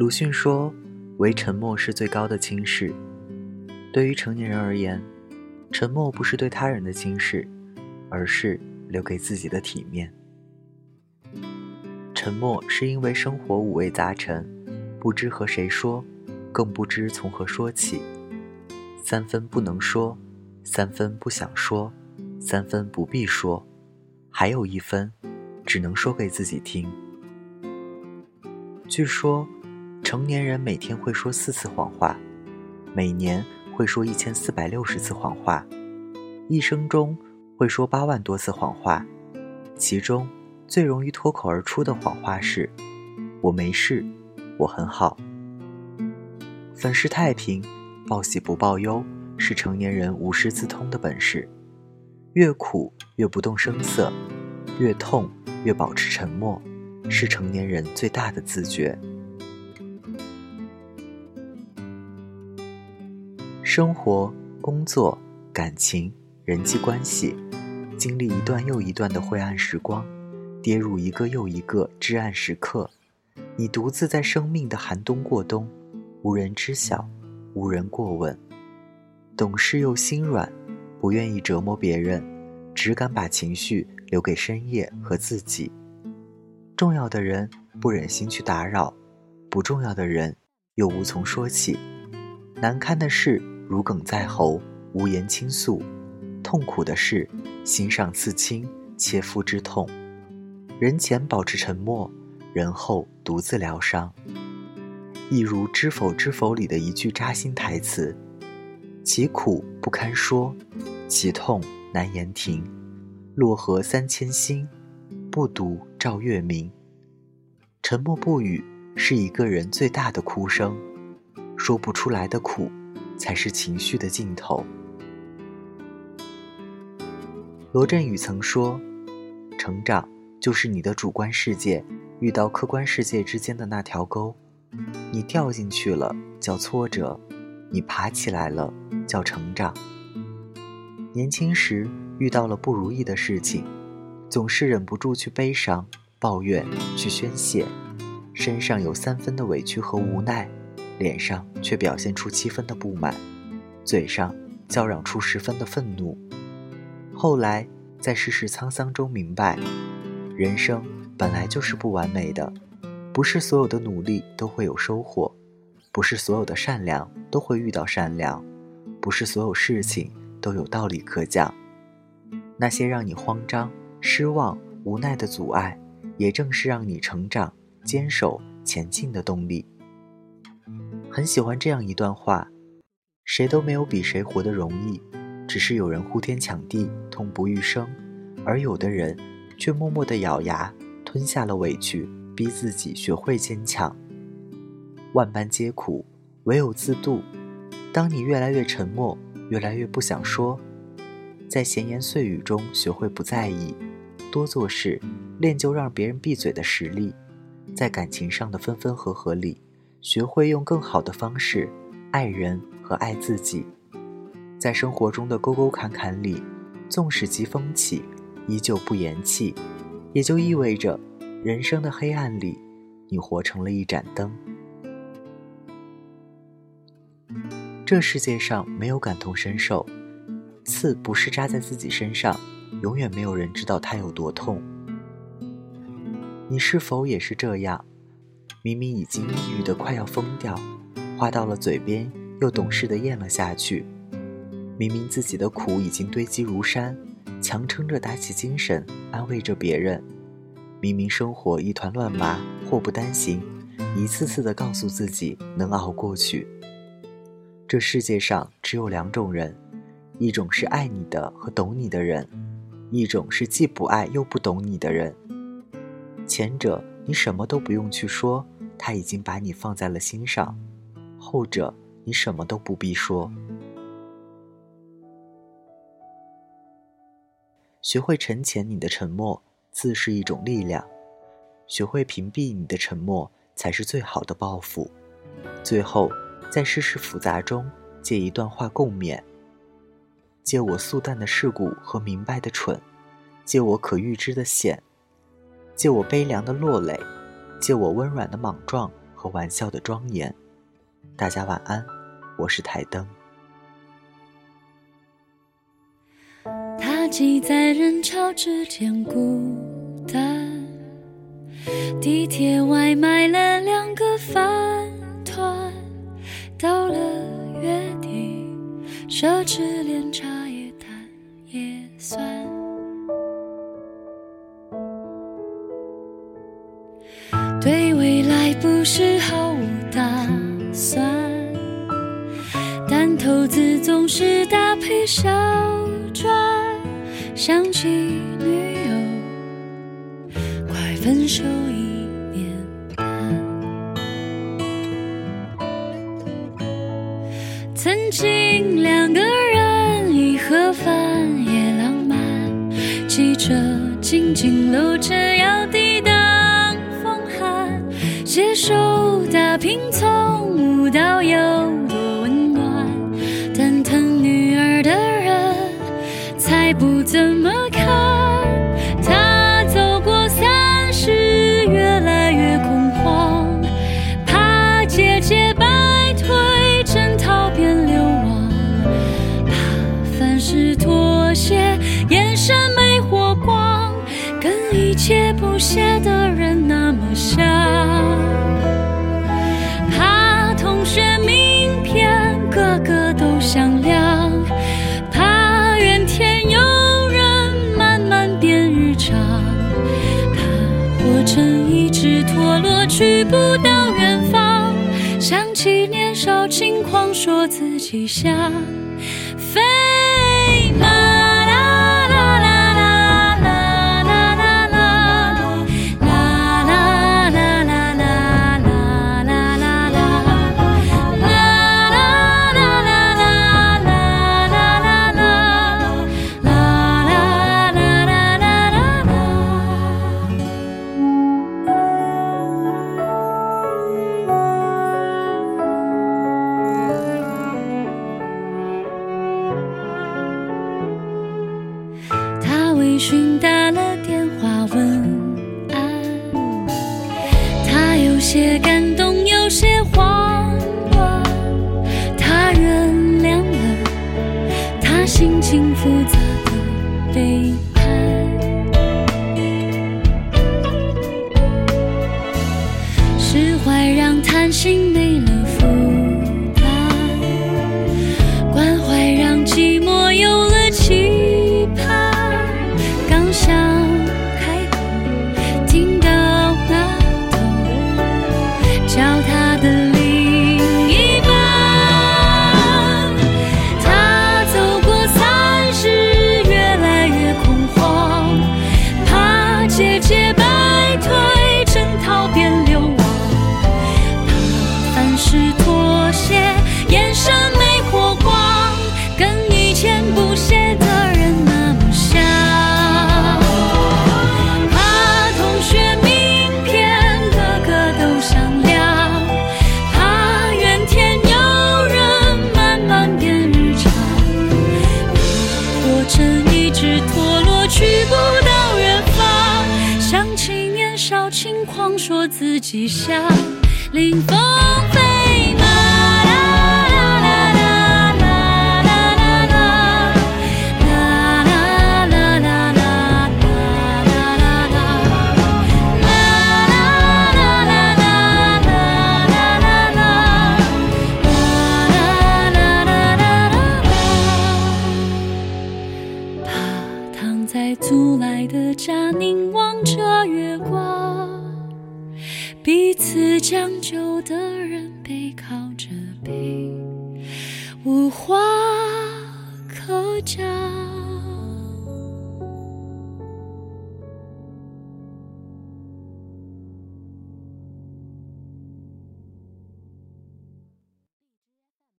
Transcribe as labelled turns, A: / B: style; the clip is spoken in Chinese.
A: 鲁迅说：“唯沉默是最高的轻视。”对于成年人而言，沉默不是对他人的轻视，而是留给自己的体面。沉默是因为生活五味杂陈，不知和谁说，更不知从何说起。三分不能说，三分不想说，三分不必说，还有一分，只能说给自己听。据说，成年人每天会说四次谎话，每年会说一千四百六十次谎话，一生中会说八万多次谎话，其中最容易脱口而出的谎话是：“我没事，我很好。”粉饰太平。报喜不报忧是成年人无师自通的本事，越苦越不动声色，越痛越保持沉默，是成年人最大的自觉。生活、工作、感情、人际关系，经历一段又一段的灰暗时光，跌入一个又一个至暗时刻，你独自在生命的寒冬过冬，无人知晓。无人过问，懂事又心软，不愿意折磨别人，只敢把情绪留给深夜和自己。重要的人不忍心去打扰，不重要的人又无从说起。难堪的事如鲠在喉，无言倾诉；痛苦的事，心上刺青，切肤之痛。人前保持沉默，人后独自疗伤。一如《知否知否》里的一句扎心台词：“其苦不堪说，其痛难言停。落河三千星，不独照月明。”沉默不语是一个人最大的哭声，说不出来的苦，才是情绪的尽头。罗振宇曾说：“成长就是你的主观世界遇到客观世界之间的那条沟。”你掉进去了叫挫折，你爬起来了叫成长。年轻时遇到了不如意的事情，总是忍不住去悲伤、抱怨、去宣泄，身上有三分的委屈和无奈，脸上却表现出七分的不满，嘴上叫嚷出十分的愤怒。后来在世事沧桑中明白，人生本来就是不完美的。不是所有的努力都会有收获，不是所有的善良都会遇到善良，不是所有事情都有道理可讲。那些让你慌张、失望、无奈的阻碍，也正是让你成长、坚守、前进的动力。很喜欢这样一段话：谁都没有比谁活得容易，只是有人呼天抢地、痛不欲生，而有的人却默默地咬牙吞下了委屈。逼自己学会坚强。万般皆苦，唯有自渡。当你越来越沉默，越来越不想说，在闲言碎语中学会不在意，多做事，练就让别人闭嘴的实力。在感情上的分分合合里，学会用更好的方式爱人和爱自己。在生活中的沟沟坎坎里，纵使疾风起，依旧不言弃，也就意味着。人生的黑暗里，你活成了一盏灯。这世界上没有感同身受，刺不是扎在自己身上，永远没有人知道它有多痛。你是否也是这样？明明已经抑郁的快要疯掉，话到了嘴边又懂事的咽了下去。明明自己的苦已经堆积如山，强撑着打起精神，安慰着别人。明明生活一团乱麻，祸不单行，一次次的告诉自己能熬过去。这世界上只有两种人，一种是爱你的和懂你的人，一种是既不爱又不懂你的人。前者你什么都不用去说，他已经把你放在了心上；后者你什么都不必说。学会沉潜你的沉默。自是一种力量，学会屏蔽你的沉默，才是最好的报复。最后，在世事复杂中，借一段话共勉：借我素淡的世故和明白的蠢，借我可预知的险，借我悲凉的落泪，借我温软的莽撞和玩笑的庄严。大家晚安，我是台灯。
B: 他挤在人潮之间孤单，地铁外买了两个饭团，到了月底，奢侈连茶不是毫无打算，但投资总是搭配小赚。想起女友，快分手一年半。曾经两个人一盒饭也浪漫，记着紧紧搂着要抵挡。手打拼，从无到有多温暖。但疼女儿的人才不怎记下些感动，有些慌乱。他原谅了他心情复杂的背说自己像林峰。背靠着背，无话可讲。